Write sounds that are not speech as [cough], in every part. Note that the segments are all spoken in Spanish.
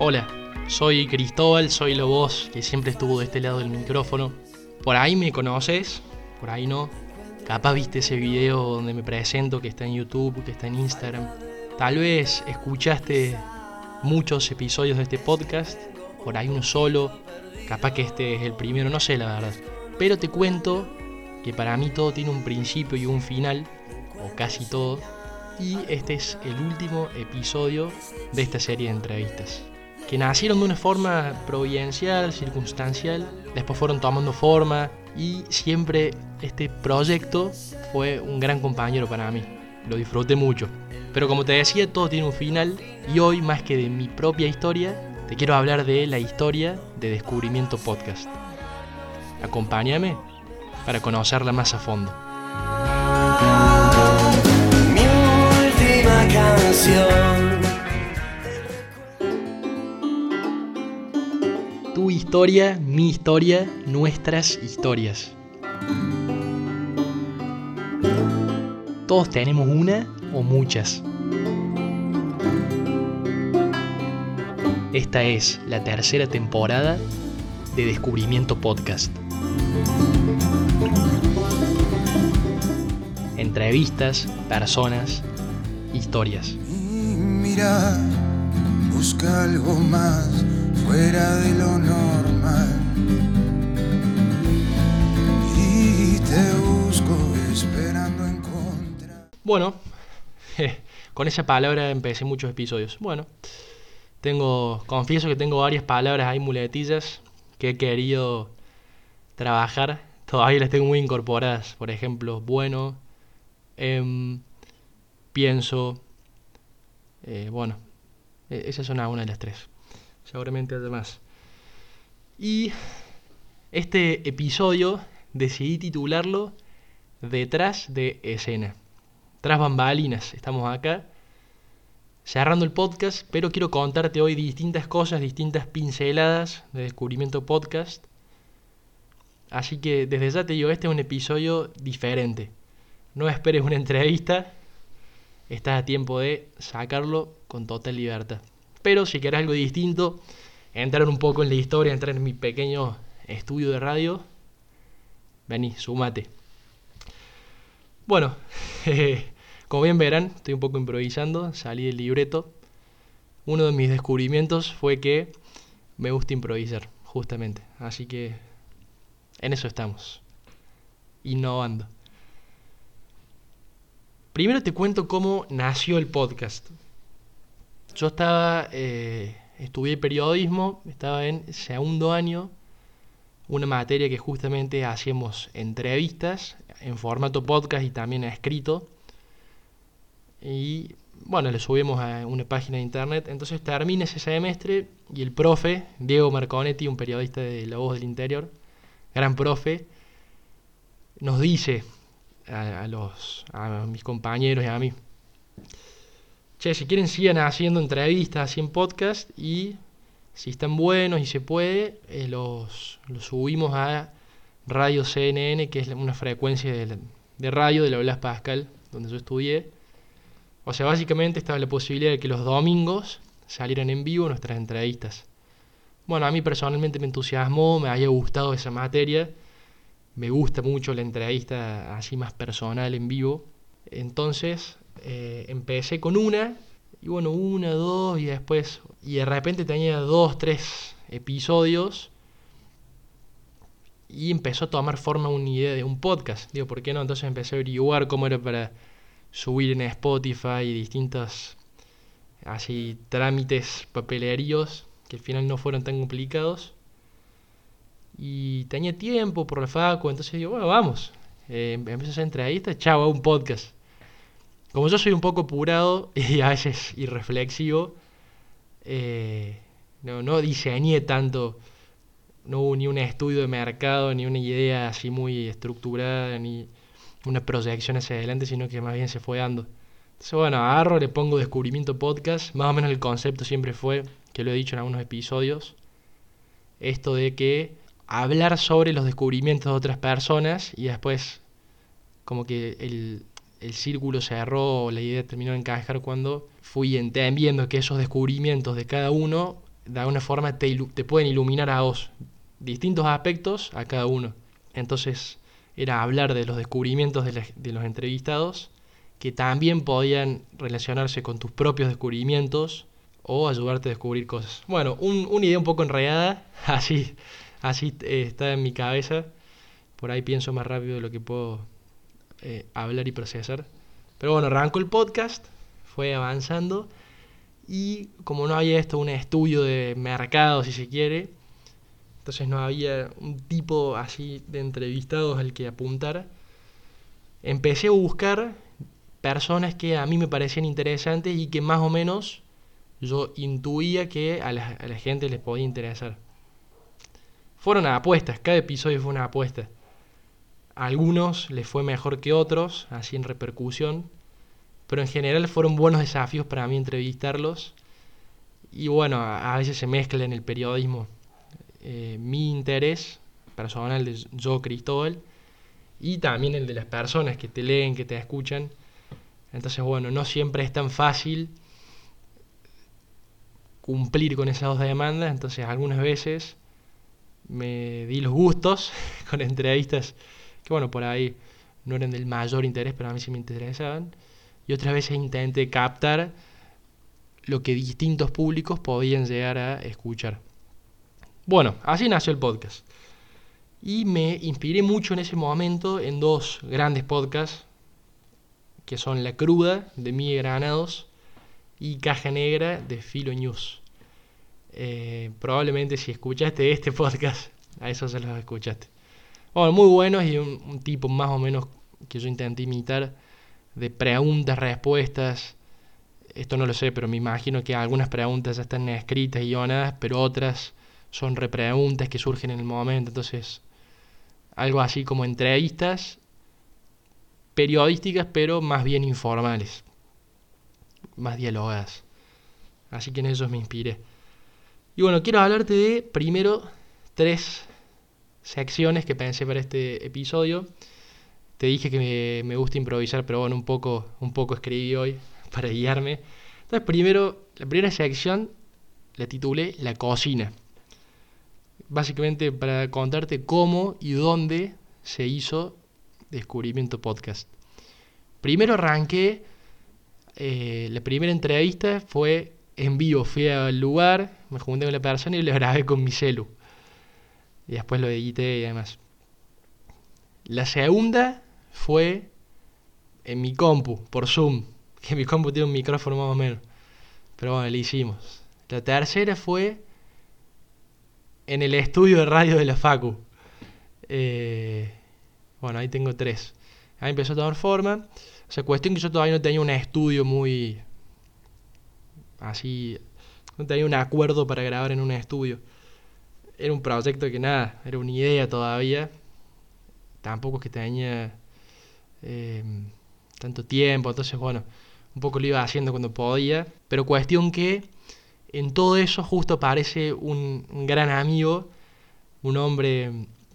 Hola, soy Cristóbal, soy la voz que siempre estuvo de este lado del micrófono. Por ahí me conoces, por ahí no. Capaz viste ese video donde me presento que está en YouTube, que está en Instagram. Tal vez escuchaste muchos episodios de este podcast, por ahí uno solo. Capaz que este es el primero, no sé la verdad. Pero te cuento que para mí todo tiene un principio y un final, o casi todo. Y este es el último episodio de esta serie de entrevistas que nacieron de una forma providencial, circunstancial, después fueron tomando forma y siempre este proyecto fue un gran compañero para mí. Lo disfruté mucho. Pero como te decía, todo tiene un final y hoy, más que de mi propia historia, te quiero hablar de la historia de Descubrimiento Podcast. Acompáñame para conocerla más a fondo. Mi última canción. Tu historia, mi historia, nuestras historias. Todos tenemos una o muchas. Esta es la tercera temporada de Descubrimiento Podcast. Entrevistas, personas, historias. Mira, busca algo más fuera de lo normal. Y te busco esperando encontrar. Bueno, con esa palabra empecé muchos episodios. Bueno, tengo, confieso que tengo varias palabras ahí, muletillas, que he querido trabajar. Todavía las tengo muy incorporadas. Por ejemplo, bueno, em, pienso, eh, bueno, e- esas son algunas de las tres. Seguramente haya más. Y este episodio decidí titularlo Detrás de escena. Tras bambalinas, estamos acá cerrando el podcast, pero quiero contarte hoy distintas cosas, distintas pinceladas de Descubrimiento Podcast. Así que desde ya te digo, este es un episodio diferente. No esperes una entrevista, estás a tiempo de sacarlo con total libertad. Pero si querés algo distinto, entrar un poco en la historia, entrar en mi pequeño estudio de radio, vení, sumate. Bueno, [laughs] como bien verán, estoy un poco improvisando, salí del libreto. Uno de mis descubrimientos fue que me gusta improvisar, justamente. Así que en eso estamos, innovando. Primero te cuento cómo nació el podcast. Yo estaba, eh, estudié periodismo, estaba en segundo año, una materia que justamente hacíamos entrevistas en formato podcast y también escrito. Y bueno, le subimos a una página de internet. Entonces termina ese semestre y el profe, Diego Marconetti, un periodista de La Voz del Interior, gran profe, nos dice a, a los, a mis compañeros y a mí, si quieren sigan haciendo entrevistas en podcast y si están buenos y se puede, eh, los, los subimos a Radio CNN, que es una frecuencia de, de radio de la Blas Pascal, donde yo estudié. O sea, básicamente estaba la posibilidad de que los domingos salieran en vivo nuestras entrevistas. Bueno, a mí personalmente me entusiasmó, me había gustado esa materia. Me gusta mucho la entrevista así más personal en vivo. Entonces eh, empecé con una, y bueno, una, dos, y después, y de repente tenía dos, tres episodios, y empezó a tomar forma una idea de un podcast. Digo, ¿por qué no? Entonces empecé a averiguar cómo era para subir en Spotify y distintos así trámites papeleríos que al final no fueron tan complicados. Y tenía tiempo por la facu, entonces digo, bueno, vamos. Eh, empecé a hacer entrevistas, chao, hago un podcast. Como yo soy un poco apurado [laughs] y a veces irreflexivo, eh, no, no diseñé tanto, no hubo ni un estudio de mercado, ni una idea así muy estructurada, ni una proyección hacia adelante, sino que más bien se fue dando. Entonces, bueno, agarro, le pongo descubrimiento podcast, más o menos el concepto siempre fue, que lo he dicho en algunos episodios, esto de que hablar sobre los descubrimientos de otras personas y después como que el, el círculo cerró, la idea terminó de encajar cuando fui entendiendo que esos descubrimientos de cada uno de alguna forma te, te pueden iluminar a vos. Distintos aspectos a cada uno. Entonces era hablar de los descubrimientos de los entrevistados que también podían relacionarse con tus propios descubrimientos o ayudarte a descubrir cosas. Bueno, un- una idea un poco enredada, [laughs] así, así eh, está en mi cabeza. Por ahí pienso más rápido de lo que puedo eh, hablar y procesar. Pero bueno, arrancó el podcast, fue avanzando y como no había esto un estudio de mercado, si se quiere, entonces no había un tipo así de entrevistados al que apuntar, empecé a buscar personas que a mí me parecían interesantes y que más o menos yo intuía que a la, a la gente les podía interesar. Fueron apuestas, cada episodio fue una apuesta. Algunos les fue mejor que otros, así en repercusión, pero en general fueron buenos desafíos para mí entrevistarlos. Y bueno, a, a veces se mezcla en el periodismo eh, mi interés personal de yo, Cristóbal, y también el de las personas que te leen, que te escuchan. Entonces, bueno, no siempre es tan fácil cumplir con esas dos demandas, entonces algunas veces me di los gustos [laughs] con entrevistas que, bueno, por ahí no eran del mayor interés, pero a mí sí me interesaban, y otras veces intenté captar lo que distintos públicos podían llegar a escuchar. Bueno, así nació el podcast. Y me inspiré mucho en ese momento en dos grandes podcasts, que son La Cruda, de Miguel Granados, y Caja Negra, de Filo News. Eh, probablemente si escuchaste este podcast, a esos se los escuchaste. Bueno, muy buenos y un, un tipo más o menos que yo intenté imitar, de preguntas, respuestas. Esto no lo sé, pero me imagino que algunas preguntas ya están escritas y guionadas, pero otras son repreguntas que surgen en el momento. Entonces, algo así como entrevistas periodísticas, pero más bien informales, más dialogadas. Así que en eso me inspiré. Y bueno, quiero hablarte de primero tres secciones que pensé para este episodio. Te dije que me, gusta improvisar, pero bueno, un poco, un poco escribí hoy [laughs] para guiarme. Entonces, primero, la primera sección la titulé La cocina. Básicamente para contarte cómo y dónde se hizo Descubrimiento Podcast. Primero arranqué, eh, la primera entrevista fue en vivo, fui al lugar, me junté con la persona y lo grabé con mi celu. Y después lo edité y demás. La segunda fue en mi compu, por Zoom, [laughs] que mi compu tiene un micrófono más o menos. Pero bueno, lo hicimos. La tercera fue en el estudio de radio de la Facu. Eh, bueno, ahí tengo tres. Ahí empezó a tomar forma. O sea, cuestión que yo todavía no tenía un estudio muy... Así... No tenía un acuerdo para grabar en un estudio. Era un proyecto que nada, era una idea todavía. Tampoco es que tenía eh, tanto tiempo. Entonces, bueno, un poco lo iba haciendo cuando podía. Pero cuestión que en todo eso justo aparece un, un gran amigo, un hombre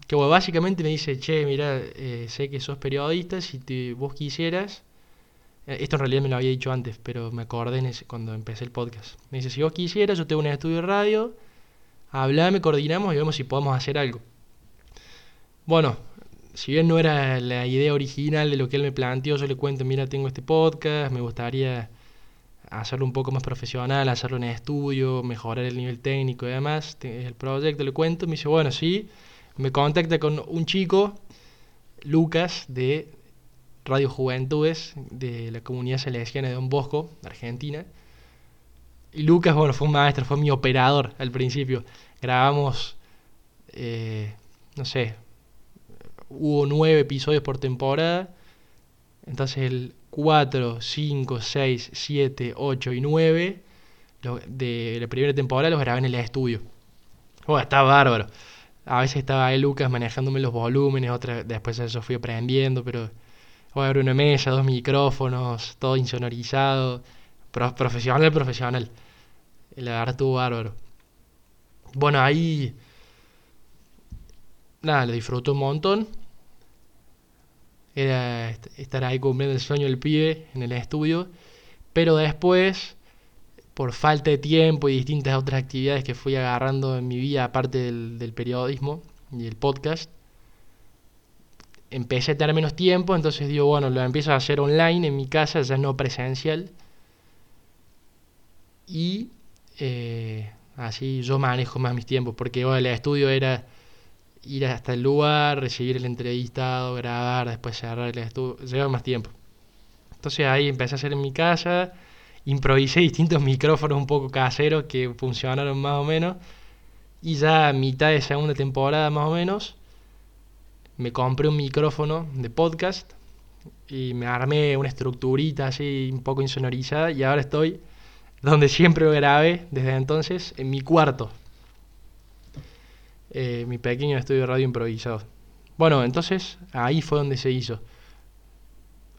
que bueno, básicamente me dice, che, mira, eh, sé que sos periodista, si te, vos quisieras, eh, esto en realidad me lo había dicho antes, pero me acordé en ese- cuando empecé el podcast. Me dice, si vos quisieras, yo tengo un estudio de radio, hablame, coordinamos y vemos si podemos hacer algo. Bueno, si bien no era la idea original de lo que él me planteó, yo le cuento, mira, tengo este podcast, me gustaría hacerlo un poco más profesional, hacerlo en estudio, mejorar el nivel técnico y demás. El proyecto le cuento, me dice, bueno, sí, me contacta con un chico, Lucas, de Radio Juventudes, de la comunidad salesiana de Don Bosco, Argentina. Lucas, bueno, fue un maestro, fue mi operador al principio. Grabamos, eh, no sé, hubo nueve episodios por temporada. Entonces el 4, 5, 6, 7, 8 y 9 lo- de la primera temporada los grabé en el estudio. Bueno, estaba bárbaro. A veces estaba ahí Lucas manejándome los volúmenes, otra, después de eso fui aprendiendo, pero bueno, una mesa, dos micrófonos, todo insonorizado, pro- profesional, profesional. La verdad estuvo bárbaro. Bueno, ahí nada, lo disfruto un montón. Era est- estar ahí cumpliendo el sueño del pibe en el estudio. Pero después, por falta de tiempo y distintas otras actividades que fui agarrando en mi vida, aparte del, del periodismo y el podcast, empecé a tener menos tiempo, entonces digo, bueno, lo empiezo a hacer online en mi casa, ya no presencial. Y eh, así yo manejo más mis tiempos, porque bueno, el estudio era ir hasta el lugar, recibir el entrevistado, grabar, después cerrar el estudio, lleva más tiempo. Entonces ahí empecé a hacer en mi casa, improvisé distintos [laughs] micrófonos un poco caseros que funcionaron más o menos. Y ya a mitad de segunda temporada más o menos, me compré un micrófono de podcast y me armé una estructurita así un poco insonorizada y ahora estoy donde siempre grabé desde entonces, en mi cuarto. Eh, mi pequeño estudio de radio improvisado. Bueno, entonces ahí fue donde se hizo.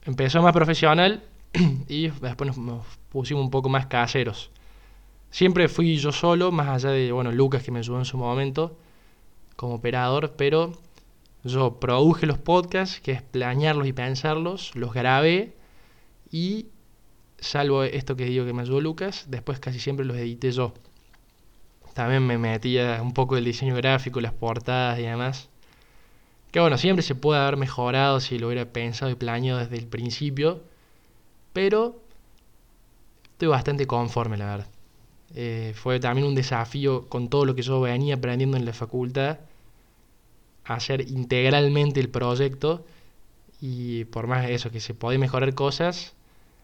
Empezó más profesional [clears throat] y después nos, pusimos un poco más caseros. Siempre fui yo solo, más allá de, bueno, Lucas que me ayudó en su momento como operador, pero yo produje los podcasts, que es planearlos y pensarlos, los grabé y, salvo esto que digo que me ayudó Lucas, después casi siempre los edité yo. También me metía un poco el diseño gráfico, las portadas y demás. Que bueno, siempre se puede haber mejorado si lo hubiera pensado y planeado desde el principio, pero estoy bastante conforme, la verdad. Eh, fue también un desafío con todo lo que yo venía aprendiendo en la facultad hacer integralmente el proyecto y por más eso, que se puede mejorar cosas,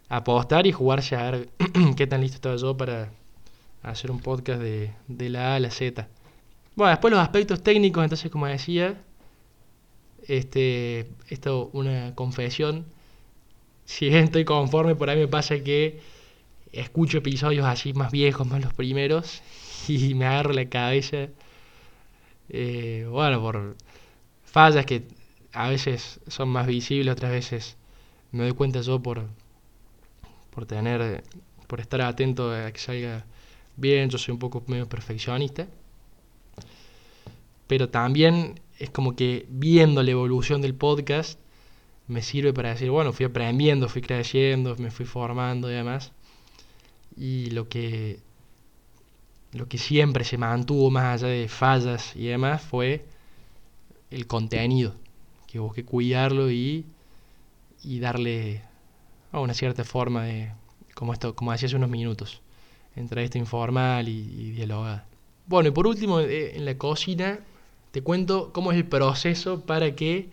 apostar y jugarse a ver [clears throat] qué tan listo estaba yo para hacer un podcast de, de la A a la Z. Bueno, después los aspectos técnicos, entonces como decía, este, esto una confesión, [laughs] si bien estoy conforme, por ahí me pasa que escucho episodios así más viejos, más los primeros, [laughs] y me agarro la cabeza, eh, bueno, por fallas que a veces son más visibles, otras veces me doy cuenta yo por, por tener, por estar atento a que salga bien, yo soy un poco medio perfeccionista, pero también es como que viendo la evolución del podcast me sirve para decir, bueno, fui aprendiendo, fui creciendo, me fui formando y demás, y lo que lo que siempre se mantuvo más allá de fallas y demás fue el contenido, que busque cuidarlo y, y darle una cierta forma de, como, esto, como decía hace unos minutos, entrevista informal y, y dialogada. Bueno, y por último, eh, en la cocina, te cuento cómo es el proceso para que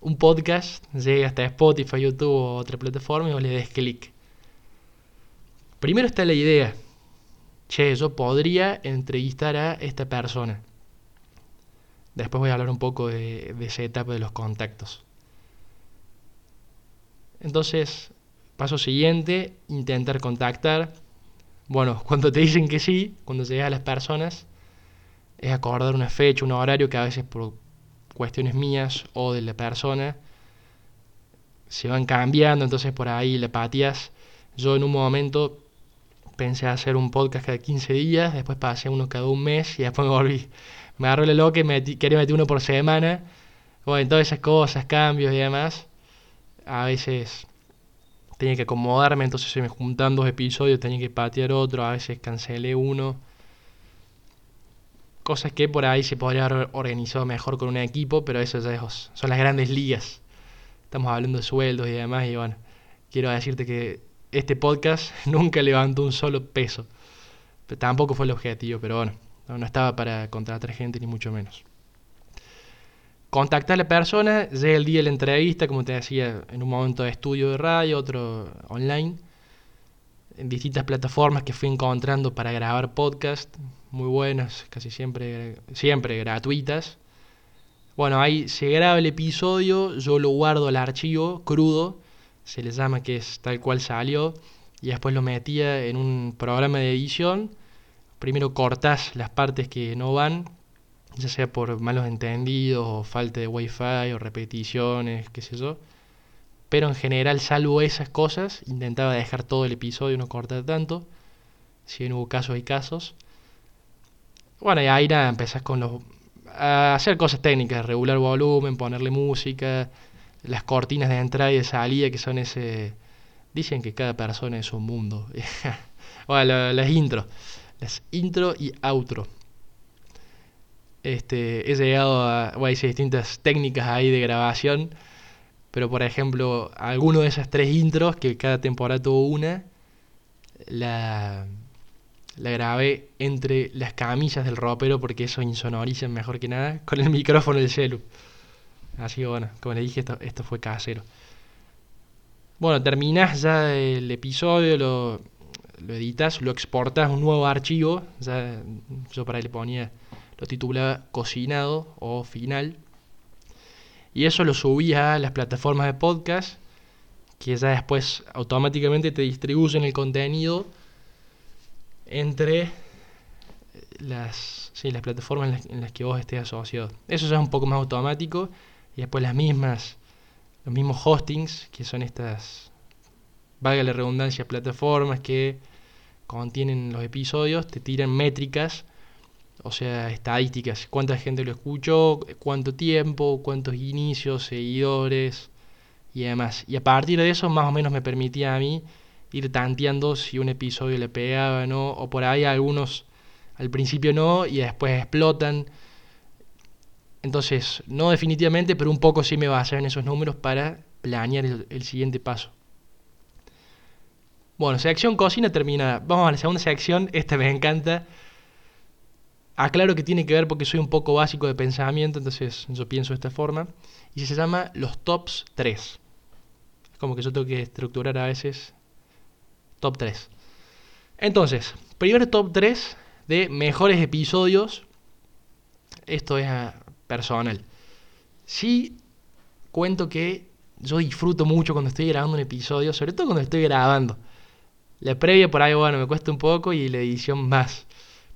un podcast llegue hasta Spotify, YouTube o otra plataforma y vos le des clic. Primero está la idea. Che, yo podría entrevistar a esta persona. Después voy a hablar un poco de, esa etapa de los contactos. Entonces, paso siguiente, intentar contactar. Bueno, [laughs] cuando te dicen que sí, cuando llegas a las personas, es acordar una fecha, un horario que a veces por cuestiones mías o de la persona se van cambiando, entonces por ahí le pateas. Yo en un momento pensé hacer un podcast cada 15 días, después pasé uno cada un mes y después me volví me agarró el loco y quería meter uno por semana. Bueno, todas esas cosas, cambios y demás. A veces tenía que acomodarme, entonces se me juntan dos episodios, tenía que patear otro, a veces cancelé uno. Cosas que por ahí se podría haber organizado mejor con un equipo, pero eso ya es, son las grandes ligas. Estamos hablando de sueldos y demás, y bueno, quiero decirte que este podcast [laughs] nunca levantó un solo peso. Tampoco fue el objetivo, pero bueno. No, estaba para contratar gente ni mucho menos. Contactar a la persona, llega el día de la entrevista, como te decía, en un momento de estudio de radio, otro online, en distintas plataformas que fui encontrando para grabar podcast, muy buenas, casi siempre, siempre gratuitas. Bueno, ahí se graba el episodio, yo lo guardo al archivo crudo, se le llama que es tal cual salió, y después lo metía en un programa de edición primero cortás las partes que no van, ya sea por malos entendidos o falta de wifi o repeticiones, qué sé yo. Pero en general, salvo esas cosas, intentaba dejar todo el episodio, no cortar tanto. Si bien hubo casos y casos. Bueno, y ahí nada, empezás con los... a hacer cosas técnicas, regular volumen, ponerle música, las cortinas de entrada y de salida que son ese... Dicen que cada persona es un mundo. [laughs] Bueno, la- las intros. Las intro y outro. Este, he llegado a, bueno, hice distintas técnicas ahí de grabación, pero por ejemplo, alguno de esas tres intros, que cada temporada tuvo una, la, la grabé entre las camisas del ropero porque eso insonoriza mejor que nada con el micrófono del celu. Así que bueno, como le dije, esto, esto fue casero. Bueno, terminás ya el episodio, lo, lo editas, lo exportas un nuevo archivo. Ya, yo para ahí le ponía, lo titulaba cocinado o final. Y eso lo subí a las plataformas de podcast, que ya después automáticamente te distribuyen el contenido entre las, sí, las plataformas en las, en las que vos estés asociado. Eso ya es un poco más automático. Y después las mismas, los mismos hostings, que son estas, valga la redundancia, plataformas que contienen los episodios, te tiran métricas, o sea, estadísticas, cuánta gente lo escuchó, cuánto tiempo, cuántos inicios, seguidores y demás. Y a partir de eso más o menos me permitía a mí ir tanteando si un episodio le pegaba o no, o por ahí algunos al principio no y después explotan. Entonces, no definitivamente, pero un poco sí me basé en esos números para planear el, siguiente paso. Bueno, sección cocina terminada. Vamos a la segunda sección. Esta me encanta. Aclaro que tiene que ver porque soy un poco básico de pensamiento, entonces yo pienso de esta forma. Y se llama los tops 3. Es como que yo tengo que estructurar a veces top 3. Entonces, primer top 3 de mejores episodios. Esto es ah, personal. Sí cuento que yo disfruto mucho cuando estoy grabando un episodio, sobre todo cuando estoy grabando. La previa por ahí, bueno, me cuesta un poco y la edición más.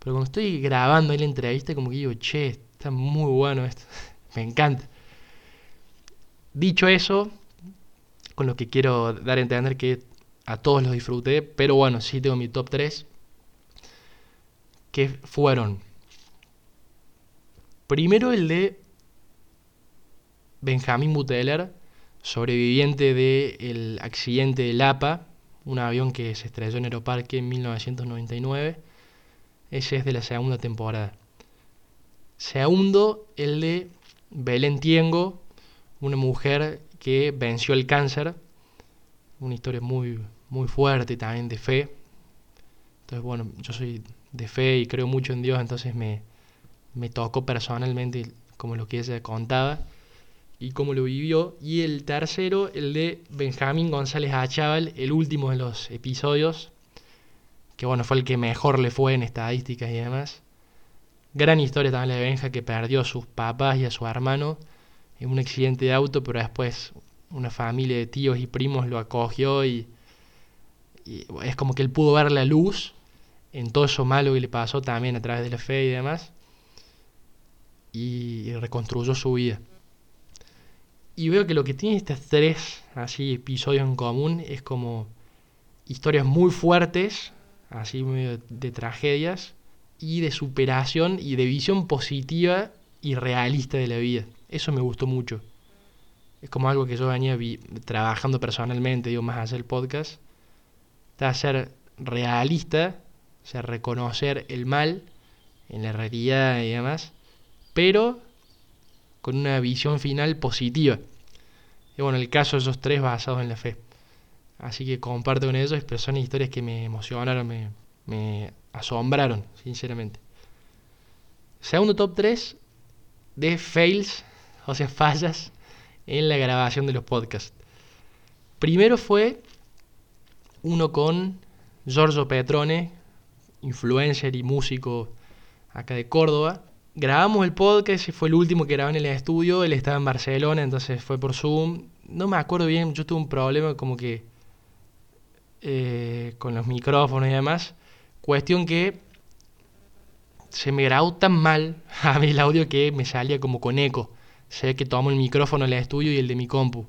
Pero cuando estoy grabando ahí la entrevista, como que digo, che, está muy bueno esto. [laughs] me encanta. Dicho eso, con lo que quiero dar a entender que a todos los disfruté, pero bueno, sí tengo mi top 3. Que fueron. Primero el de Benjamín Buteler, sobreviviente del accidente del APA, un avión que se estrelló en Aeroparque en 1999. Ese es de la segunda temporada. Segundo, el de Belén Tiengo, una mujer que venció el cáncer. Una historia muy, muy fuerte también de fe. Entonces, bueno, yo soy de fe y creo mucho en Dios, entonces me, me tocó personalmente como lo que ella contaba y cómo lo vivió. Y el tercero, el de Benjamín González Achával, el último de los episodios, que bueno, fue el que mejor le fue en estadísticas y demás. Gran historia también la de Benja, que perdió a sus papás y a su hermano en un accidente de auto, pero después una familia de tíos y primos lo acogió y, es como que él pudo ver la luz en todo eso malo que le pasó también a través de la fe y demás, y reconstruyó su vida. Y veo que lo que tiene estos tres así episodios en común es como historias muy fuertes, así medio de tragedias, y de superación y de visión positiva y realista de la vida. Eso me gustó mucho. Es como algo que yo venía trabajando personalmente, digo, más allá del podcast. Está ser realista, o sea, reconocer el mal en la realidad y demás, pero con una visión final positiva. Y bueno, el caso de esos tres basados en la fe. Así que comparto con ellos, pero son historias que me emocionaron, me, asombraron, sinceramente. Segundo top 3 de fails, [laughs] o sea, fallas en la grabación de los podcasts. Primero fue uno con Giorgio Petrone, influencer y músico acá de Córdoba. Grabamos el podcast, fue el último que grabé en el estudio, él estaba en Barcelona, entonces fue por Zoom. No me acuerdo bien, yo tuve un problema como que eh, con los micrófonos y demás. Cuestión que se me grabó tan mal [laughs] a mí el audio que me salía como con eco. Ve que tomo el micrófono del estudio y el de mi compu.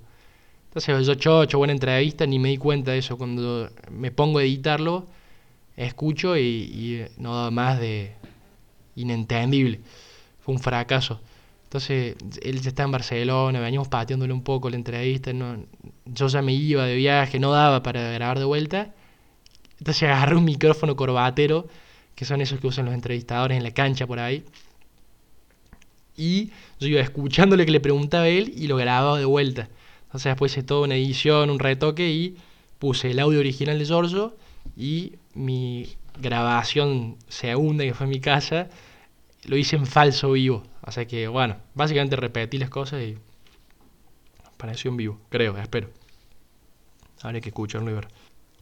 Entonces yo chocho, buena entrevista, ni me di cuenta de eso. Cuando me pongo a editarlo, escucho y, y no da más de inentendible. Fue un fracaso. Entonces él ya está en Barcelona, veníamos pateándole un poco la entrevista. Yo ya me iba de viaje, no daba para grabar de vuelta. Entonces agarré un micrófono corbatero, que son esos que usan los entrevistadores en la cancha por ahí. Y yo iba escuchándole que le preguntaba a él y lo grababa de vuelta. Entonces después hice toda una edición, un retoque y puse el audio original de Giorgio y mi grabación segunda, que fue en mi casa, lo hice en falso vivo. Sea que, bueno, básicamente repetí las cosas y pareció en vivo, creo, espero. Habrá que escucharlo y ver.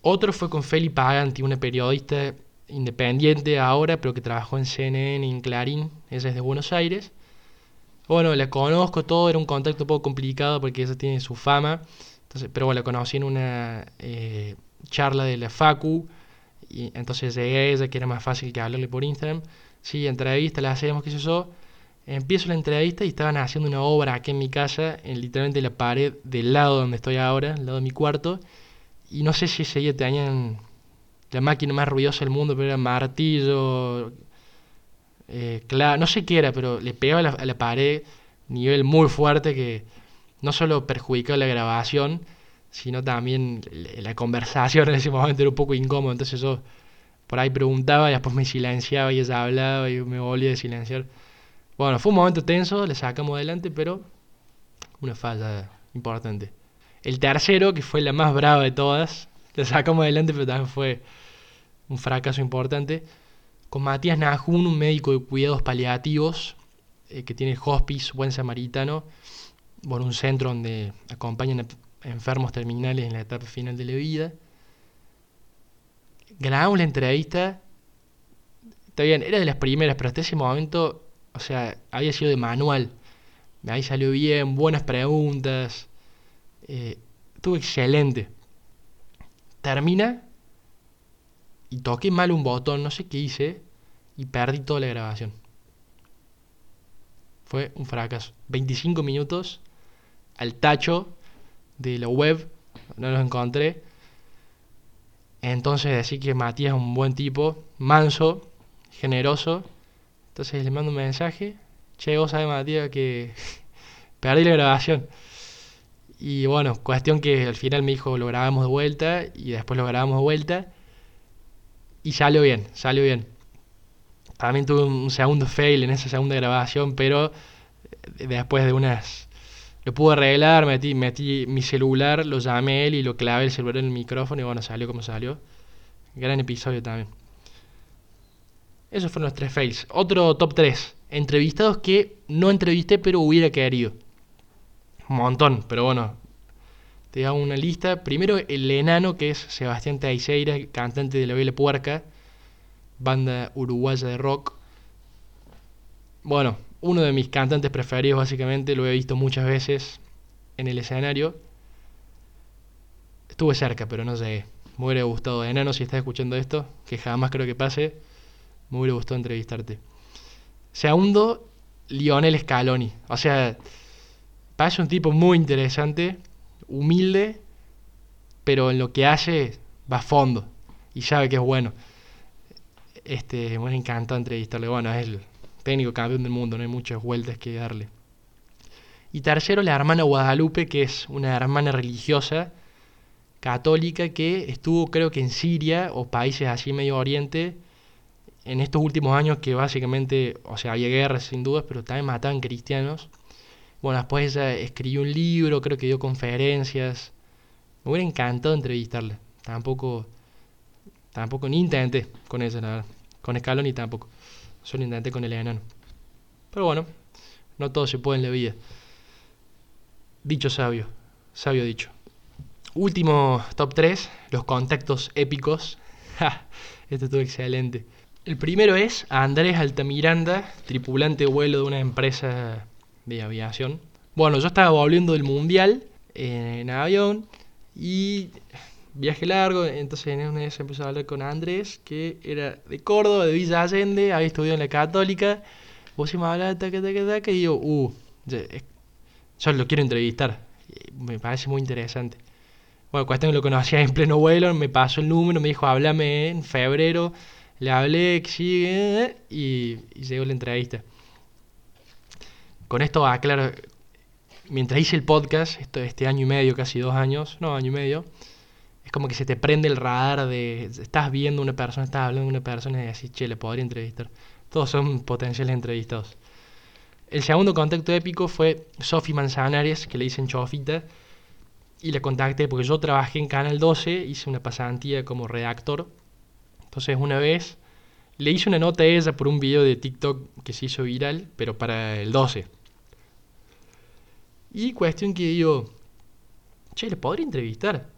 Otro fue con Feli Paganti, una periodista independiente ahora, pero que trabajó en CNN y en Clarín. Ella es de Buenos Aires. Bueno, la conozco todo, era un contacto un poco complicado porque ella tiene su fama. Entonces, pero bueno, la conocí en una eh, charla de la Facu. Y entonces llegué a ella, que era más fácil que hablarle por Instagram. Sí, entrevista, la hacemos, qué sé yo. Empiezo la entrevista y estaban haciendo una obra aquí en mi casa, en literalmente la pared del lado donde estoy ahora, al lado de mi cuarto. Y no sé si ese día tenían la máquina más ruidosa del mundo, pero era martillo, eh, no sé qué era, pero le pegaba a la, a la pared nivel muy fuerte que no solo perjudicó la grabación, sino también la la conversación [laughs] en ese momento era un poco incómodo. Entonces yo por ahí preguntaba y después me silenciaba y ella hablaba y me volvía a silenciar. Bueno, fue un momento tenso, le sacamos adelante, pero una falla importante. El tercero, que fue la más brava de todas, le sacamos adelante, pero también fue un fracaso importante. Con Matías Najun, un médico de cuidados paliativos, eh, que tiene el Hospice Buen Samaritano, bueno, un centro donde acompañan a enfermos terminales en la etapa final de la vida. Grabamos la entrevista, está bien, era de las primeras, pero hasta ese momento, o sea, había sido de manual. Ahí salió bien, buenas preguntas, eh, estuvo excelente. Termina y toqué mal un botón, no sé qué hice, y perdí toda la grabación. Fue un fracaso. 25 minutos al tacho de la web, no los encontré. Entonces decir que Matías es un buen tipo, manso, generoso. Entonces le mando un mensaje. Che, vos sabés, Matías, que [laughs] perdí la grabación. Y bueno, cuestión que al final me dijo lo grabamos de vuelta y después lo grabamos de vuelta. Y salió bien, salió bien. También tuve un segundo fail en esa segunda grabación, pero después de unas... Lo pude arreglar, metí, metí mi celular, lo llamé él y lo clavé el celular en el micrófono y bueno, salió como salió. Gran episodio también. Esos fueron los tres fails. Otro top 3. Entrevistados que no entrevisté pero hubiera querido. Un montón, pero bueno. Te hago una lista. Primero el enano que es Sebastián Teixeira, cantante de La Vela Puerca, banda uruguaya de rock. Bueno, uno de mis cantantes preferidos básicamente, lo he visto muchas veces en el escenario. Estuve cerca, pero no sé. Me hubiera gustado, enano, si estás escuchando esto, que jamás creo que pase, me hubiera gustado entrevistarte. Segundo, Lionel Scaloni. O sea, parece un tipo muy interesante, humilde, pero en lo que hace va a fondo y sabe que es bueno. Este, me encantado entrevistarle. Bueno, es el técnico campeón del mundo, no hay muchas vueltas que darle. Y tercero, la hermana Guadalupe, que es una hermana religiosa católica que estuvo creo que en Siria o países así Medio Oriente en estos últimos años que básicamente, o sea, había guerras sin dudas, pero también mataban cristianos. Bueno, después ella escribió un libro, creo que dio conferencias. Me hubiera encantado entrevistarla. Tampoco, tampoco ni intenté con ella, la verdad. Con Scaloni tampoco. Solo intenté con el enano. Pero bueno, no todo se puede en la vida. Dicho sabio, sabio dicho. Último top 3, los contactos épicos. [laughs] Ja, este estuvo excelente. El primero es Andrés Altamiranda, tripulante de vuelo de una empresa de aviación. Bueno, yo estaba volviendo del mundial en, avión y viaje largo, entonces en una vez empezó a hablar con Andrés, que era de Córdoba, de Villa Allende, había estudiado en la Católica. Pusimos a hablar, taca, taca, taca, y yo, uh, yo lo quiero entrevistar. Me parece muy interesante. Bueno, cuestión que lo conocía en pleno vuelo, me pasó el número, me dijo, háblame en febrero. Le hablé, sigue, y, y llegó la entrevista. Con esto aclaro, mientras hice el podcast, esto, este año y medio, casi dos años, no, año y medio, es como que se te prende el radar de, estás viendo una persona, estás hablando de una persona y decís, che, le podría entrevistar. Todos son potenciales entrevistados. El segundo contacto épico fue Sofi Manzanares, que le dicen Chofita, y le contacté porque yo trabajé en Canal 12, hice una pasantía como redactor. Entonces una vez le hice una nota a ella por un video de TikTok que se hizo viral, pero para el 12. Y cuestión que digo, che, ¿le podría entrevistar?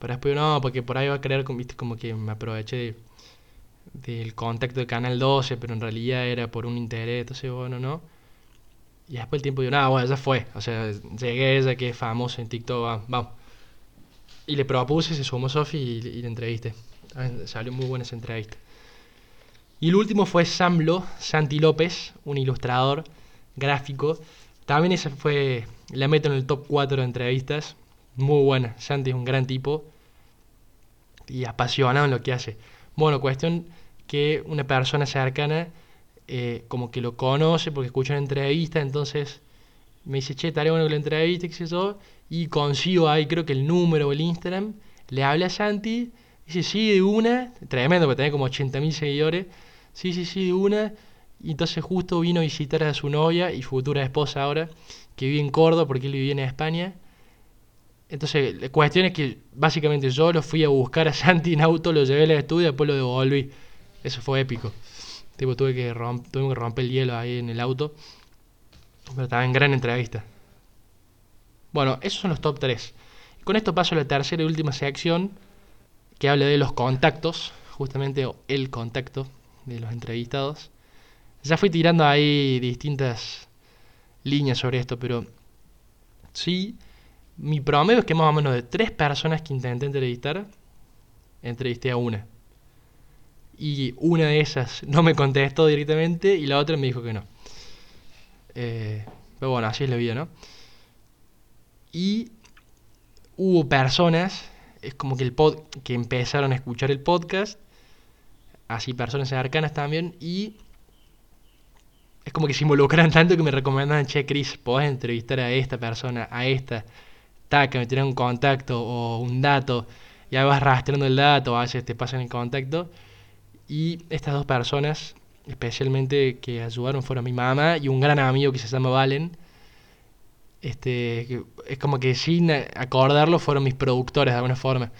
Pero después no, porque por ahí va a creer ¿viste? como que me aproveché de- del contacto de Canal 12, pero en realidad era por un interés, entonces bueno, no. Y después el tiempo digo, nada, bueno, ya fue. O sea, llegué a ella que es famosa en TikTok, va- vamos. Y le propuse, se sumó Sofi y, y la entrevisté. Ah, Salió muy buena esa entrevista. Y el último fue Samlo, Santi López, un ilustrador gráfico. También esa fue, la meto en el top 4 de entrevistas. Muy buena. Santi es un gran tipo y apasionado en lo que hace. Bueno, cuestión que una persona cercana eh, como que lo conoce porque escucha una entrevista, entonces me dice, che, estaría bueno que la entrevista, qué sé yo, y consigo ahí creo que el número o el Instagram, le habla a Santi, dice, sí, de una, tremendo, porque tenía como 80.000 seguidores, sí, sí, sí, de una, y entonces justo vino a visitar a su novia y futura esposa ahora, que vive en Córdoba porque él vivía en España, entonces, la cuestión es que básicamente yo lo fui a buscar a Santi en auto, lo llevé al estudio y después lo devolví. Eso fue épico. Tipo, tuve que, romp- tuve que romper el hielo ahí en el auto. Pero estaba en gran entrevista. Bueno, esos son los top 3. Con esto paso a la tercera y última sección que habla de los contactos, justamente el contacto de los entrevistados. Ya fui tirando ahí distintas líneas sobre esto, pero sí, mi promedio es que más o menos de tres personas que intenté entrevistar, entrevisté a una. Y una de esas no me contestó directamente y la otra me dijo que no. Eh, pero bueno, así es la vida, ¿no? Y hubo personas, es como que, el pod, que empezaron a escuchar el podcast, así personas cercanas también, y es como que se involucran [laughs] tanto que me recomendaban, che, Chris, podés entrevistar a esta persona, a esta, taca, me tiran un contacto o un dato, y ahí vas rastreando el dato, a veces te pasan el contacto, y estas dos personas, especialmente que ayudaron, fueron mi mamá y un gran amigo que se llama Valen, este, es como que sin acordarlo fueron mis productores de alguna forma.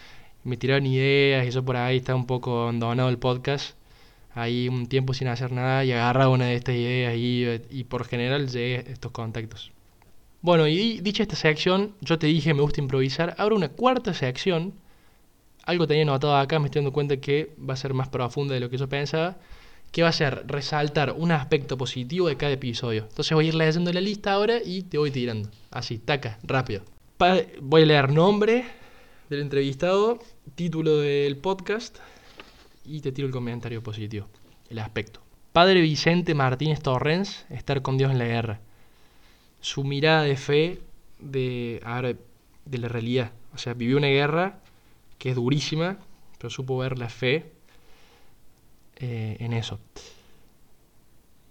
Me tiraron ideas y yo por ahí estaba un poco abandonado el podcast. Ahí un tiempo sin hacer nada y agarraba una de estas ideas y, y por general llegué a estos contactos. Bueno, y dicha esta sección, yo te dije me gusta improvisar. Ahora una cuarta sección. Algo tenía notado acá, me estoy dando cuenta que va a ser más profunda de lo que yo pensaba. Que va a ser resaltar un aspecto positivo de cada episodio. Entonces voy a ir leyendo la lista ahora y te voy tirando. Así, taca, rápido. Voy a leer nombre del entrevistado, título del podcast y te tiro el comentario positivo, el aspecto. Padre Vicente Martínez Torrens, estar con Dios en la guerra. Su mirada de fe de, ahora, de la realidad. O sea, vivió una guerra que es durísima, pero supo ver la fe eh, en eso.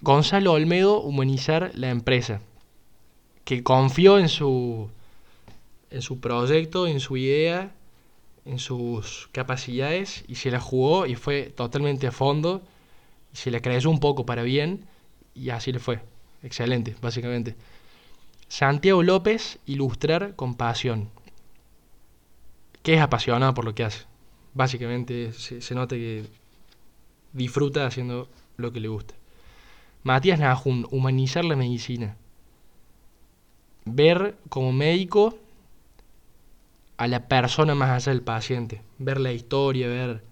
Gonzalo Olmedo, humanizar la empresa. Que confió en su, en su proyecto, en su idea, en sus capacidades y se la jugó y fue totalmente a fondo se la creyó un poco para bien y así le fue. Excelente, básicamente. Santiago López, ilustrar con pasión. Que es apasionado por lo que hace. Básicamente se nota que disfruta haciendo lo que le gusta. Matías Najun, humanizar la medicina. Ver como médico a la persona más allá del paciente. Ver la historia, ver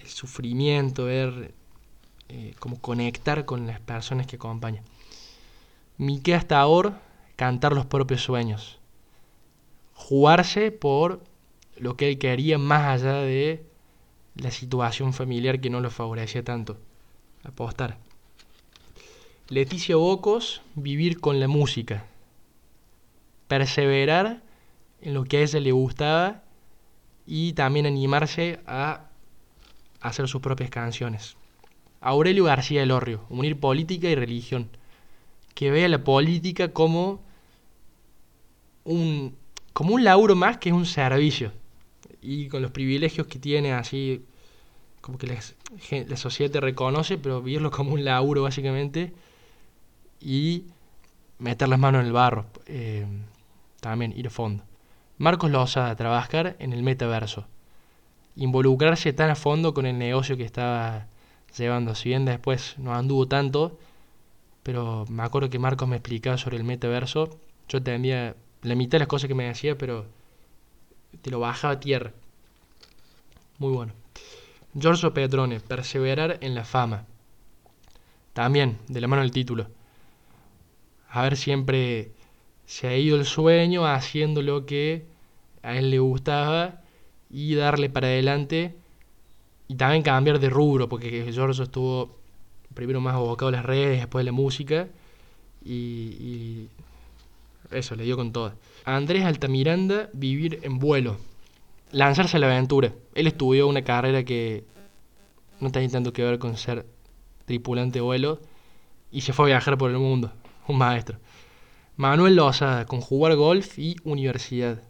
el sufrimiento, ver eh, cómo conectar con las personas que acompañan. Miquel hasta ahora, cantar los propios sueños. Jugarse por lo que él quería más allá de la situación familiar que no lo favorecía tanto. Apostar. Leticia Bocos, vivir con la música. Perseverar en lo que a ella le gustaba y también animarse a hacer sus propias canciones. Aurelio García Elorrio, unir política y religión. Que vea la política como un, como un laburo más que un servicio. Y con los privilegios que tiene, así como que la sociedad te reconoce, pero vivirlo como un laburo básicamente y meter las manos en el barro, eh, también ir a fondo. Marcos Lozada, trabajar en el metaverso, involucrarse tan a fondo con el negocio que estaba llevando, si bien después no anduvo tanto, pero me acuerdo que Marcos me explicaba sobre el metaverso, yo entendía la mitad de las cosas que me decía, pero te lo bajaba a tierra. Muy bueno. Giorgio Petrone, perseverar en la fama. También, de la mano del título. A ver, siempre se ha ido el sueño haciendo lo que a él le gustaba y darle para adelante y también cambiar de rubro, porque Giorgio estuvo primero más abocado a las redes, después a la música y, y eso, le dio con todo. Andrés Altamiranda, vivir en vuelo. Lanzarse a la aventura. Él estudió una carrera que no tenía tanto que ver con ser tripulante de vuelo y se fue a viajar por el mundo. Un maestro. Manuel Lozada, con jugar golf y universidad.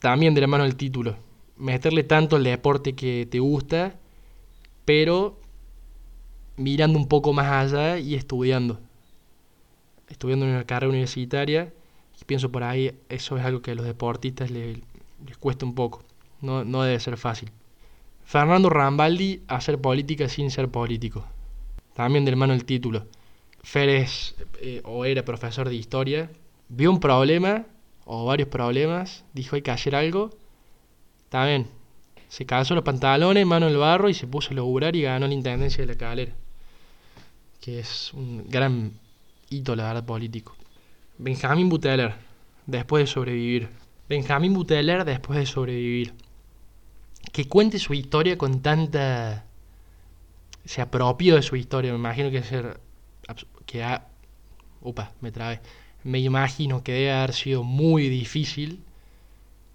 También de la mano del título. Meterle tanto al deporte que te gusta, pero mirando un poco más allá y estudiando. Estudiando en una carrera universitaria. Y pienso por ahí, eso es algo que a los deportistas le- les cuesta un poco. No, no debe ser fácil. Fernando Rambaldi, hacer política sin ser político. También del mano el título. Fer es, eh, o era profesor de historia. Vio un problema, o varios problemas, dijo hay que hacer algo. También, se calzó los pantalones, mano en el barro y se puso a laburar y ganó la intendencia de la calera. Que es un gran hito, la verdad, político. Benjamín Buteler, después de sobrevivir. Benjamín Buteler, después de sobrevivir. Que cuente su historia con tanta. Se apropió de su historia. Me imagino que ser. Que ha. Upa, me trabé. Me imagino que debe haber sido muy difícil.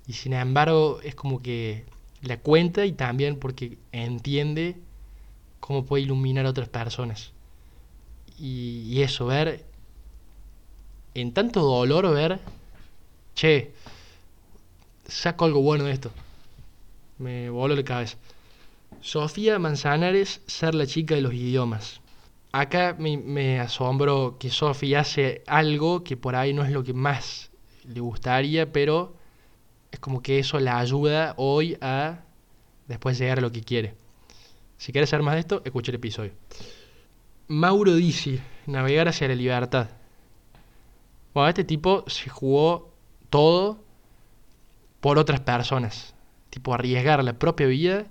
Y sin embargo, es como que la cuenta y también porque entiende cómo puede iluminar a otras personas. Y eso, ver. En tanto dolor, ver. Che, saco algo bueno de esto. Me voló la cabeza. Sofía Manzanares, ser la chica de los idiomas. Acá me, me asombró que Sofía hace algo que por ahí no es lo que más le gustaría, pero es como que eso la ayuda hoy a después llegar a lo que quiere. Si quieres saber más de esto, escucha el episodio. Mauro Dizzi, navegar hacia la libertad. Bueno, este tipo se jugó todo por otras personas. Tipo, arriesgar la propia vida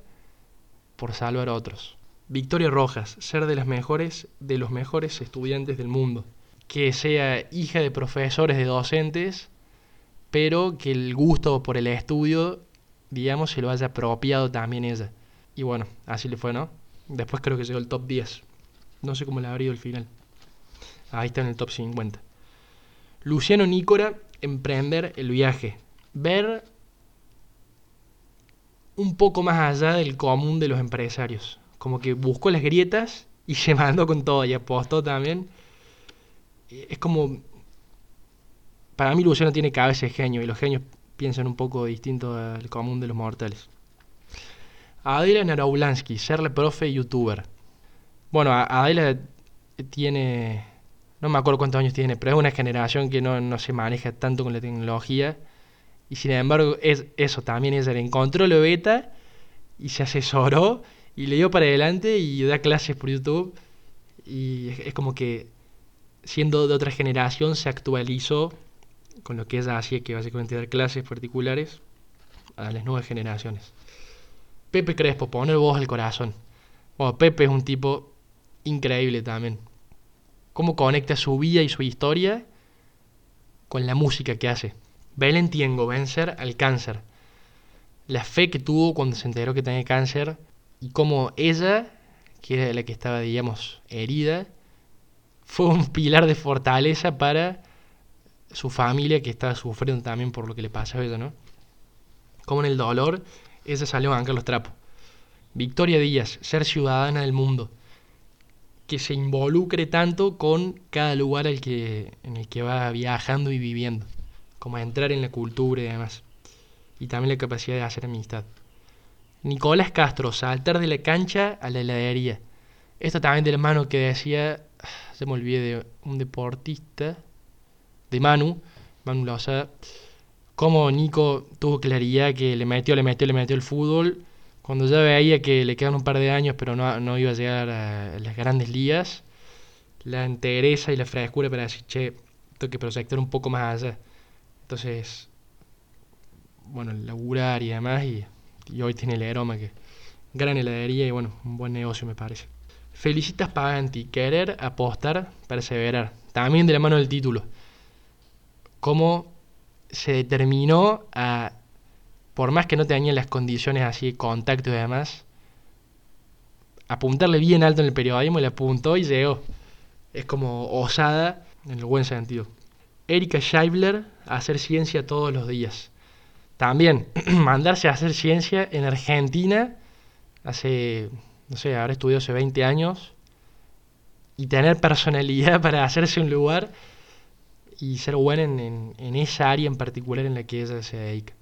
por salvar a otros. Victoria Rojas, ser de las mejores, de los mejores estudiantes del mundo. Que sea hija de profesores, de docentes, pero que el gusto por el estudio, digamos, se lo haya apropiado también ella. Y bueno, así le fue, ¿no? Después creo que llegó el top 10. No sé cómo le habría ido el final. Ahí está en el top 50. Luciano Nícora, emprender el viaje. Ver un poco más allá del común de los empresarios. Como que buscó las grietas y [laughs] se mandó con todo y apostó también. Es como... Para mí Luciano tiene cabeza de genio y los genios piensan un poco distinto al común de los mortales. Adela Naraulansky, serle profe y youtuber. Bueno, Adela tiene... No me acuerdo cuántos años tiene, pero es una generación que no, no se maneja tanto con la tecnología. Y sin embargo, es eso, también ella le encontró lo beta y se asesoró y le dio para adelante y da clases por YouTube. Y es, es como que, siendo de otra generación, se actualizó con lo que ella hacía, que básicamente dar clases particulares a las nuevas generaciones. Pepe Crespo, poner voz al corazón. Bueno, Pepe es un tipo increíble también. Cómo conecta su vida y su historia con la música que hace. Belén Tiengo, vencer al cáncer. La fe que tuvo cuando se enteró que tenía cáncer y cómo ella, que era la que estaba, digamos, herida, fue un pilar de fortaleza para su familia que estaba sufriendo también por lo que le pasó a ella, ¿no? Como en el dolor, ella salió a bancar los trapos. Victoria Díaz, ser ciudadana del mundo. Que se involucre tanto con cada lugar que, en el que va viajando y viviendo. Como entrar en la cultura y demás. y también la capacidad de hacer amistad. Nicolás Castro, saltar de la cancha a la heladería. Esto también de la mano que decía, se me olvidé de un deportista, de Manu, Manu Loza, cómo Nico tuvo claridad que le metió, le metió, le metió el fútbol, cuando ya veía que le quedan un par de años pero no, no iba a llegar a las grandes ligas, la entereza y la frescura para decir, che, tengo que proyectar un poco más allá. Entonces, bueno, laburar y demás, y, y hoy tiene el aroma que gran heladería y bueno, un buen negocio me parece. Felicitas Paganti, querer, apostar, perseverar. También de la mano del título. Cómo se determinó a, por más que no tenía las condiciones así, contacto y demás, apuntarle bien alto en el periodismo, le apuntó y llegó. Es como osada en el buen sentido. Erika Scheibler, hacer ciencia todos los días. También, [clears throat] mandarse a hacer ciencia en Argentina hace, no sé, habrá estudiado hace 20 años y tener personalidad [laughs] para hacerse un lugar y ser buena en, en, en, esa área en particular en la que ella se dedica.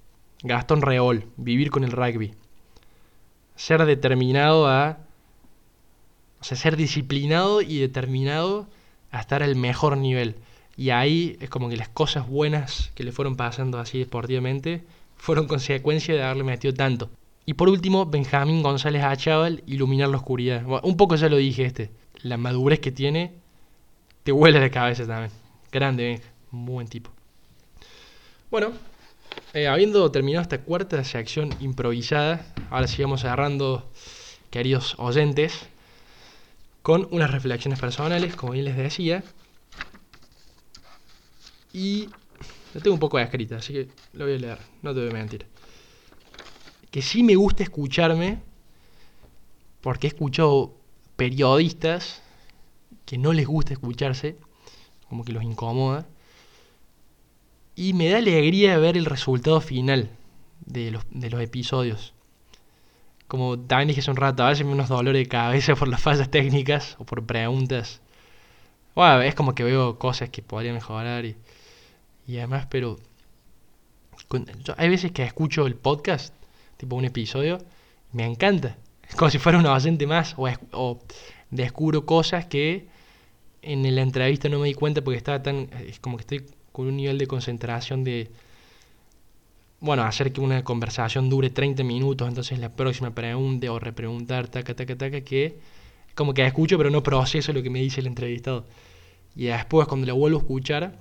Gastón Reol, vivir con el rugby. Ser determinado a... O sea, ser disciplinado y determinado a estar al mejor nivel. Y ahí es como que las cosas buenas que le fueron pasando así deportivamente fueron consecuencia de haberle metido tanto. Y por último, Benjamín González Achával, iluminar la oscuridad. Un poco ya lo dije este. La madurez que tiene te huele la cabeza también. Grande, Benja. Muy buen tipo. Bueno, eh, habiendo terminado esta cuarta sección improvisada, ahora sigamos cerrando, queridos oyentes, con unas reflexiones personales, como bien les decía. Y lo tengo un poco escrita, así que lo voy a leer, no te voy a mentir. Que sí me gusta escucharme, porque he escuchado periodistas que no les gusta escucharse, como que los incomoda, y me da alegría ver el resultado final de los, de los episodios. Como también dije hace un rato, a veces me unos dolores de cabeza por las fallas técnicas o por preguntas. Bueno, es como que veo cosas que podría mejorar y, y además, pero con, yo, hay veces que escucho el podcast, tipo un episodio, me encanta. Es como si fuera un oyente más o, o descubro cosas que en la entrevista no me di cuenta porque estaba tan... Es como que estoy con un nivel de concentración de, bueno, hacer que una conversación dure 30 minutos, entonces la próxima pregunta o repreguntar, taca, taca, taca, que como que escucho pero no proceso lo que me dice el entrevistado. Y después cuando lo vuelvo a escuchar,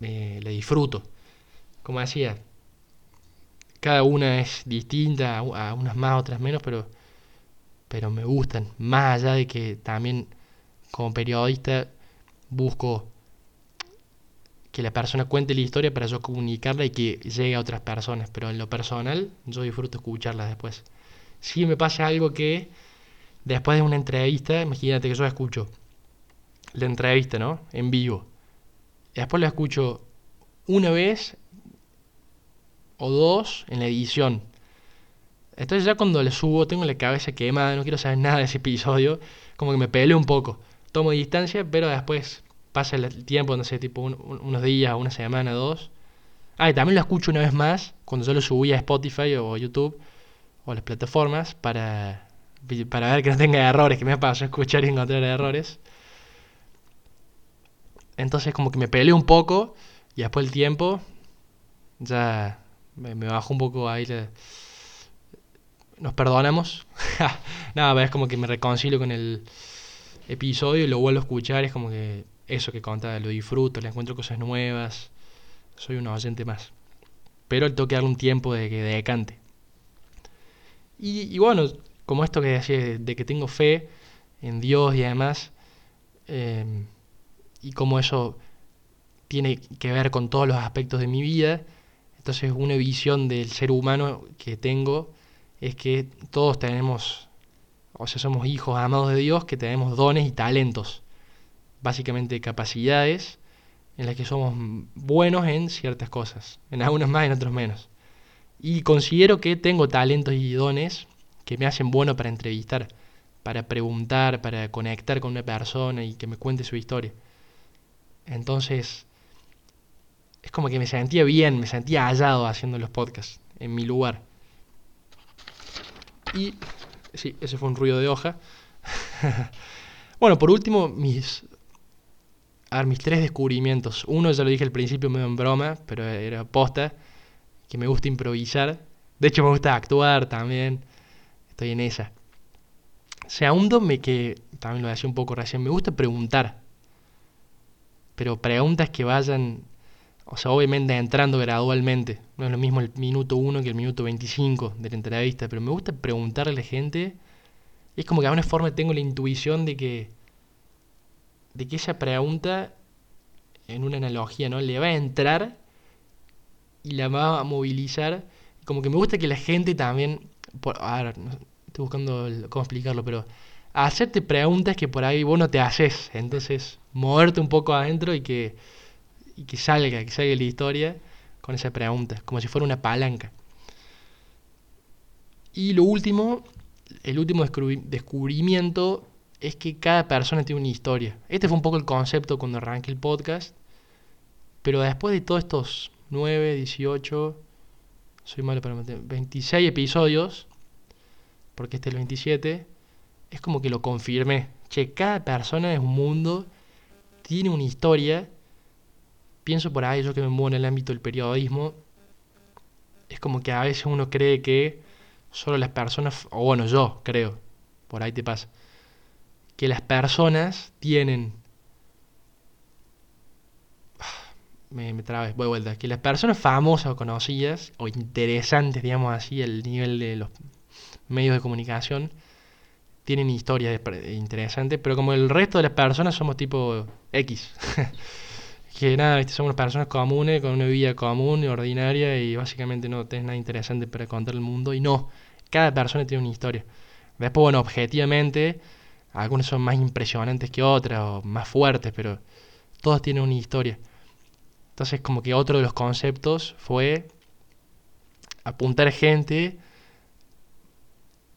eh, disfruto. Como decía, cada una es distinta, a unas más, otras menos, pero, pero me gustan. Más allá de que también como periodista busco que la persona cuente la historia para yo comunicarla y que llegue a otras personas. Pero en lo personal, yo disfruto escucharla después. Si me pasa algo que después de una entrevista, imagínate que yo escucho la entrevista, ¿no? En vivo. Después la escucho una vez o dos en la edición. Entonces ya cuando le subo tengo la cabeza quemada, no quiero saber nada de ese episodio, como que me peleo un poco. Tomo distancia, pero después pasa el tiempo, no sé, tipo un, unos días, una semana, dos. Ah, y también lo escucho una vez más cuando yo lo subí a Spotify o YouTube o las plataformas para, para ver que no tenga errores, que me ha pasado escuchar y encontrar errores. Entonces como que me peleé un poco y después el tiempo ya me, me bajó un poco ahí. La... Nos perdonamos. [laughs] Nada, es como que me reconcilio con el episodio y lo vuelvo a escuchar. Es como que eso que contaba, lo disfruto, le encuentro cosas nuevas, soy un oyente más. Pero tengo que darle un tiempo de que decante. Y, y, bueno, como esto que decía, de que tengo fe en Dios y además, eh, y como eso tiene que ver con todos los aspectos de mi vida, entonces una visión del ser humano que tengo es que todos tenemos, o sea, somos hijos amados de Dios, que tenemos dones y talentos básicamente capacidades en las que somos buenos en ciertas cosas, en algunas más, en otros menos. Y considero que tengo talentos y dones que me hacen bueno para entrevistar, para preguntar, para conectar con una persona y que me cuente su historia. Entonces, es como que me sentía bien, me sentía hallado haciendo los podcasts, en mi lugar. Y sí, ese fue un ruido de hoja. [laughs] bueno, por último, mis, a mis tres descubrimientos. Uno ya lo dije al principio medio en broma, pero era posta, que me gusta improvisar. De hecho, me gusta actuar también. Estoy en esa. Segundo, me que también lo decía un poco recién, me gusta preguntar. Pero preguntas que vayan, o sea, obviamente entrando gradualmente. No es lo mismo el minuto 1 que el minuto 25 de la entrevista, pero me gusta preguntarle a la gente. Y es como que de alguna forma tengo la intuición de que, de que esa pregunta, en una analogía, ¿no? Le va a entrar y la va a movilizar. Como que me gusta que la gente también, por, a ver, estoy buscando cómo explicarlo, pero hacerte preguntas que por ahí vos no te haces. Entonces, moverte un poco adentro y que, y que salga, que salga la historia con esa pregunta, como si fuera una palanca. Y lo último, el último descubri- descubrimiento es que cada persona tiene una historia. Este fue un poco el concepto cuando arranqué el podcast, pero después de todos estos 9, 18, soy malo para meter, 26 episodios, porque este es el 27, es como que lo confirmé. Che, cada persona es un mundo, tiene una historia. Pienso por ahí, yo que me muevo en el ámbito del periodismo, es como que a veces uno cree que solo las personas, o bueno, yo creo, por ahí te pasa, que las personas tienen... Me, me trabé, voy de vuelta. Que las personas famosas o conocidas, o interesantes, digamos así, al nivel de los medios de comunicación, tienen historias interesantes, pero como el resto de las personas somos tipo X. [laughs] que nada, somos personas comunes, con una vida común y ordinaria, y básicamente no tenés nada interesante para contar al mundo, y no, cada persona tiene una historia. Después, bueno, objetivamente, algunas son más impresionantes que otras, o más fuertes, pero todas tienen una historia. Entonces, como que otro de los conceptos fue apuntar gente,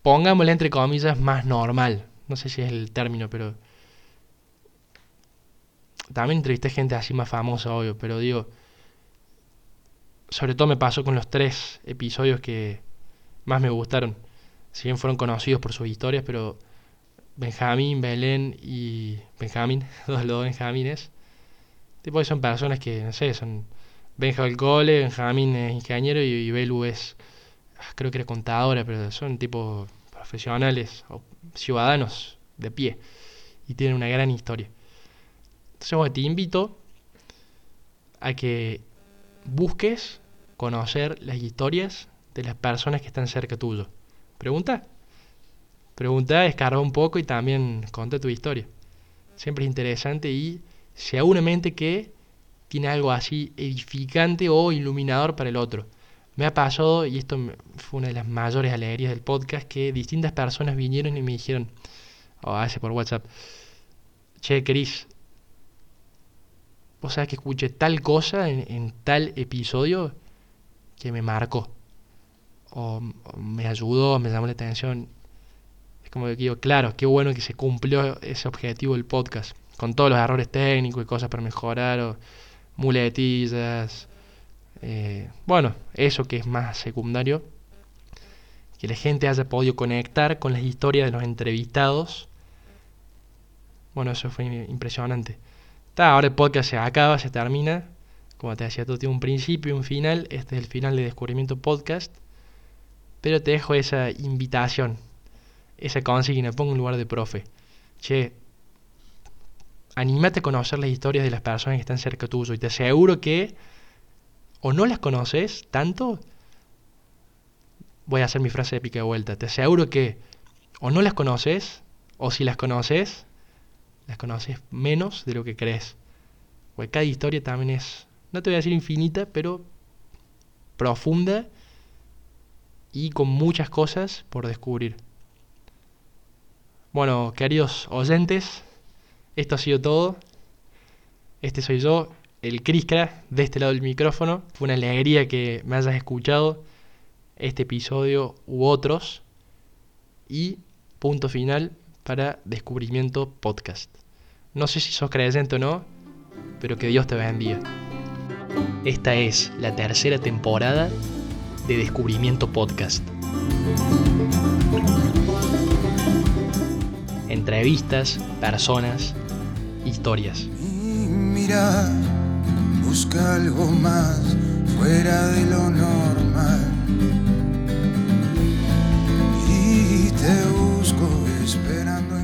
pongámosle entre comillas, más normal. No sé si es el término, pero también entrevisté gente así más famosa, obvio, pero digo, sobre todo me pasó con los tres episodios que más me gustaron. Si bien fueron conocidos por sus historias, pero Benjamín, Belén y Benjamín, [laughs] los, dos Benjamines, tipo son personas que, no sé, son Benja del cole, Benjamín es ingeniero y, Belu es, ah, creo que era contadora, pero son tipo profesionales o ciudadanos de pie y tienen una gran historia. Entonces, te invito a que busques conocer las historias de las personas que están cerca tuyo. Pregunta. Pregunta, escarba un poco y también conta tu historia. Siempre es interesante y seguramente que tiene algo así edificante o iluminador para el otro. Me ha pasado, y esto fue una de las mayores alegrías del podcast, que distintas personas vinieron y me dijeron, o a veces por WhatsApp, che, Chris, vos sabés que escuché tal cosa en, en tal episodio que me marcó, o, o me ayudó, me llamó la atención. Es como que digo, claro, qué bueno que se cumplió ese objetivo del podcast, con todos los errores técnicos y cosas para mejorar, o muletillas, eh, bueno, eso que es más secundario, que la gente haya podido conectar con las historias de los entrevistados. Bueno, eso fue impresionante. Ta, ahora el podcast se acaba, se termina. Como te decía, todo tiene un principio y un final. Este es el final de Descubrimiento Podcast. Pero te dejo esa invitación, esa consigna, pongo en lugar de profe. Che, anímate a conocer las historias de las personas que están cerca tuyo y te aseguro que o no las conoces tanto, voy a hacer mi frase épica de vuelta, te aseguro que o no las conoces, o si las conoces, las conoces menos de lo que crees. Porque cada historia también es, no te voy a decir infinita, pero profunda y con muchas cosas por descubrir. Bueno, queridos oyentes, esto ha sido todo. Este soy yo, el Criscra, de este lado del micrófono. Fue una alegría que me hayas escuchado este episodio u otros. Y punto final para Descubrimiento Podcast. No sé si sos creyente o no, pero que Dios te bendiga. Esta es la tercera temporada de Descubrimiento Podcast. entrevistas, personas, historias. Mira, busca algo más fuera de lo normal. Y te busco esperando.